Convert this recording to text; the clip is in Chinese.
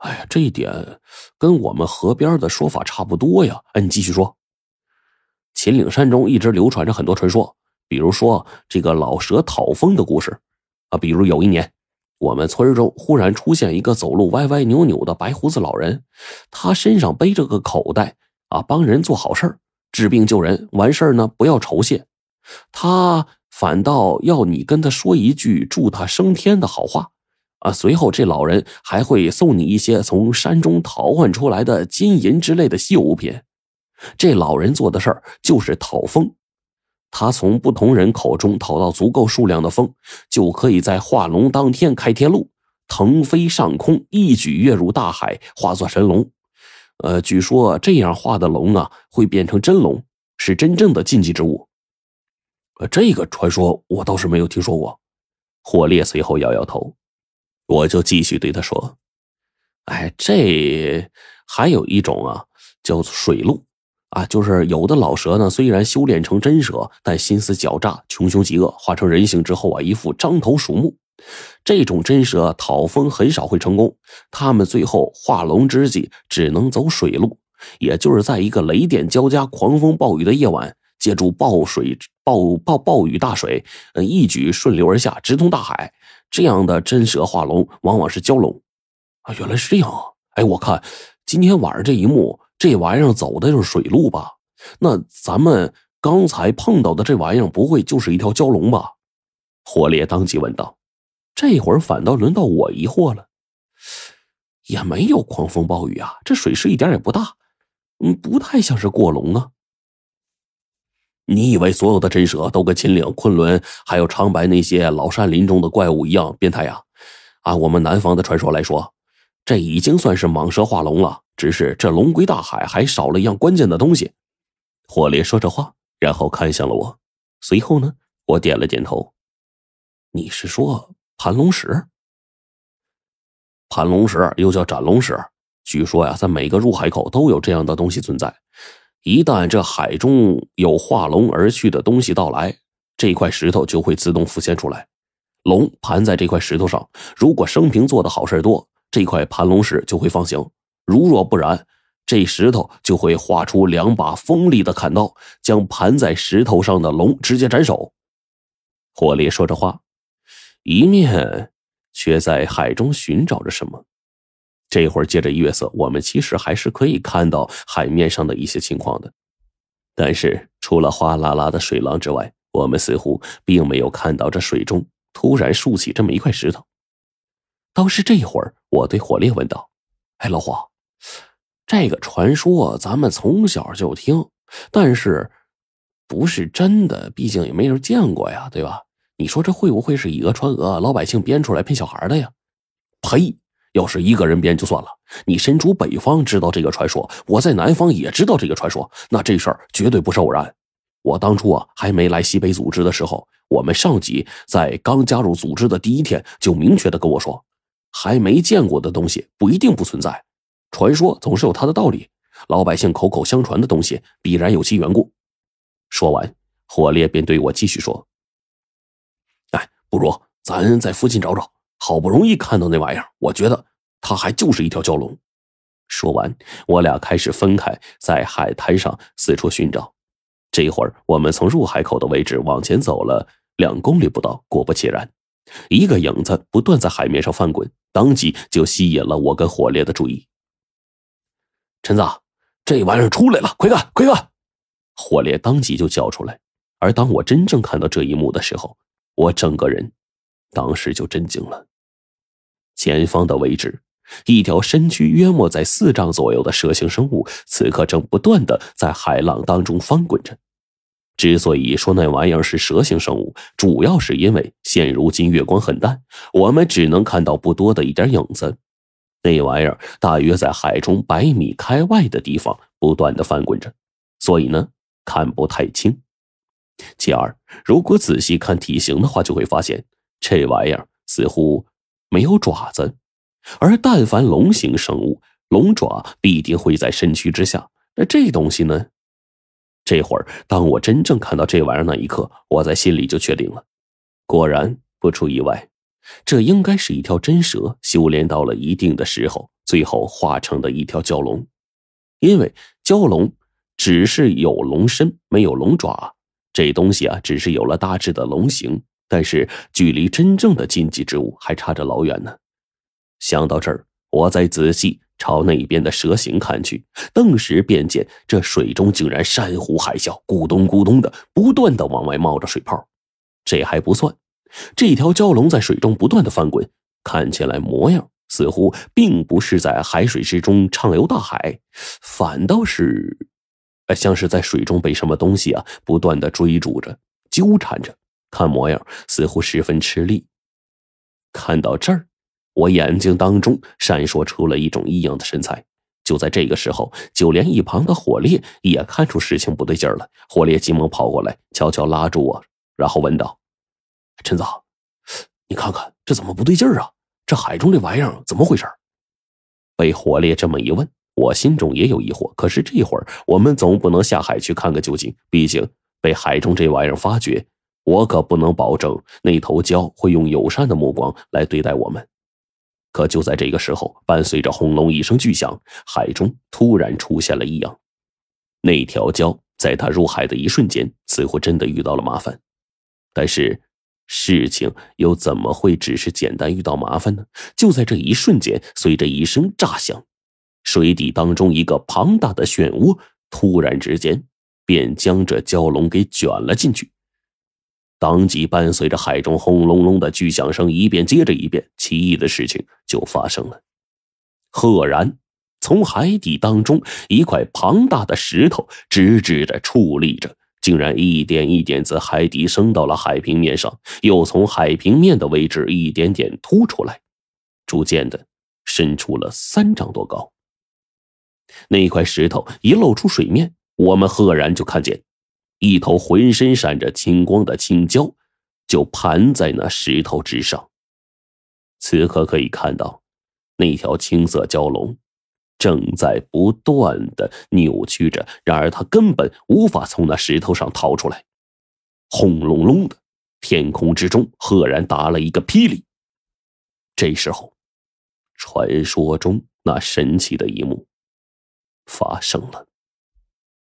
哎呀，这一点跟我们河边的说法差不多呀。哎，你继续说。秦岭山中一直流传着很多传说，比如说这个老蛇讨风的故事啊。比如有一年，我们村中忽然出现一个走路歪歪扭扭的白胡子老人，他身上背着个口袋啊，帮人做好事治病救人，完事呢不要酬谢，他反倒要你跟他说一句祝他升天的好话。啊，随后这老人还会送你一些从山中淘换出来的金银之类的稀有物品。这老人做的事儿就是讨风，他从不同人口中讨到足够数量的风，就可以在化龙当天开天路，腾飞上空，一举跃入大海，化作神龙。呃，据说这样化的龙啊，会变成真龙，是真正的禁忌之物。呃，这个传说我倒是没有听说过。火烈随后摇摇头。我就继续对他说：“哎，这还有一种啊，叫做水路啊，就是有的老蛇呢，虽然修炼成真蛇，但心思狡诈，穷凶极恶，化成人形之后啊，一副獐头鼠目。这种真蛇讨风很少会成功，他们最后化龙之际只能走水路，也就是在一个雷电交加、狂风暴雨的夜晚，借助暴水暴暴暴雨大水，呃，一举顺流而下，直通大海。”这样的真蛇化龙往往是蛟龙，啊，原来是这样啊！哎，我看今天晚上这一幕，这玩意儿走的就是水路吧？那咱们刚才碰到的这玩意儿，不会就是一条蛟龙吧？火烈当即问道。这会儿反倒轮到我疑惑了，也没有狂风暴雨啊，这水势一点也不大，嗯，不太像是过龙啊。你以为所有的真蛇都跟秦岭、昆仑还有长白那些老山林中的怪物一样变态呀？按我们南方的传说来说，这已经算是蟒蛇化龙了。只是这龙归大海，还少了一样关键的东西。火烈说着话，然后看向了我。随后呢，我点了点头。你是说盘龙石？盘龙石又叫斩龙石，据说呀，在每个入海口都有这样的东西存在。一旦这海中有化龙而去的东西到来，这块石头就会自动浮现出来。龙盘在这块石头上，如果生平做的好事多，这块盘龙石就会放行；如若不然，这石头就会画出两把锋利的砍刀，将盘在石头上的龙直接斩首。火烈说着话，一面却在海中寻找着什么。这会儿借着月色，我们其实还是可以看到海面上的一些情况的，但是除了哗啦啦的水浪之外，我们似乎并没有看到这水中突然竖起这么一块石头。倒是这会儿，我对火烈问道：“哎，老黄，这个传说咱们从小就听，但是不是真的？毕竟也没人见过呀，对吧？你说这会不会是以讹传讹，老百姓编出来骗小孩的呀？”呸！要是一个人编就算了，你身处北方知道这个传说，我在南方也知道这个传说，那这事儿绝对不是偶然。我当初啊还没来西北组织的时候，我们上级在刚加入组织的第一天就明确的跟我说，还没见过的东西不一定不存在，传说总是有它的道理，老百姓口口相传的东西必然有其缘故。说完，火烈便对我继续说：“哎，不如咱在附近找找。”好不容易看到那玩意儿，我觉得它还就是一条蛟龙。说完，我俩开始分开在海滩上四处寻找。这一会儿，我们从入海口的位置往前走了两公里不到，果不其然，一个影子不断在海面上翻滚，当即就吸引了我跟火烈的注意。陈子，这玩意儿出来了，快看，快看！火烈当即就叫出来。而当我真正看到这一幕的时候，我整个人当时就震惊了。前方的位置，一条身躯约莫在四丈左右的蛇形生物，此刻正不断的在海浪当中翻滚着。之所以说那玩意儿是蛇形生物，主要是因为现如今月光很淡，我们只能看到不多的一点影子。那玩意儿大约在海中百米开外的地方不断的翻滚着，所以呢看不太清。其二，如果仔细看体型的话，就会发现这玩意儿似乎。没有爪子，而但凡龙形生物，龙爪必定会在身躯之下。那这东西呢？这会儿，当我真正看到这玩意儿那一刻，我在心里就确定了。果然，不出意外，这应该是一条真蛇修炼到了一定的时候，最后化成的一条蛟龙。因为蛟龙只是有龙身，没有龙爪，这东西啊，只是有了大致的龙形，但是距离真正的禁忌之物还差着老远呢。想到这儿，我再仔细朝那边的蛇形看去，顿时便见这水中竟然山呼海啸，咕咚咕咚的不断的往外冒着水泡。这还不算。这条蛟龙在水中不断的翻滚，看起来模样似乎并不是在海水之中畅游大海，反倒是，像是在水中被什么东西啊不断的追逐着、纠缠着，看模样似乎十分吃力。看到这儿，我眼睛当中闪烁出了一种异样的神采。就在这个时候，就连一旁的火烈也看出事情不对劲了。火烈急忙跑过来，悄悄拉住我，然后问道。陈子，你看看这怎么不对劲儿啊？这海中这玩意儿怎么回事？被火烈这么一问，我心中也有疑惑。可是这会儿我们总不能下海去看个究竟，毕竟被海中这玩意儿发觉，我可不能保证那头蛟会用友善的目光来对待我们。可就在这个时候，伴随着轰隆一声巨响，海中突然出现了异样。那条蛟在它入海的一瞬间，似乎真的遇到了麻烦，但是。事情又怎么会只是简单遇到麻烦呢？就在这一瞬间，随着一声炸响，水底当中一个庞大的漩涡突然之间便将这蛟龙给卷了进去。当即伴随着海中轰隆隆的巨响声一遍接着一遍，奇异的事情就发生了。赫然，从海底当中一块庞大的石头直直的矗立着。竟然一点一点自海底升到了海平面上，又从海平面的位置一点点凸出来，逐渐的伸出了三丈多高。那块石头一露出水面，我们赫然就看见一头浑身闪着青光的青蛟，就盘在那石头之上。此刻可以看到，那条青色蛟龙。正在不断的扭曲着，然而他根本无法从那石头上逃出来。轰隆隆的，天空之中赫然打了一个霹雳。这时候，传说中那神奇的一幕发生了。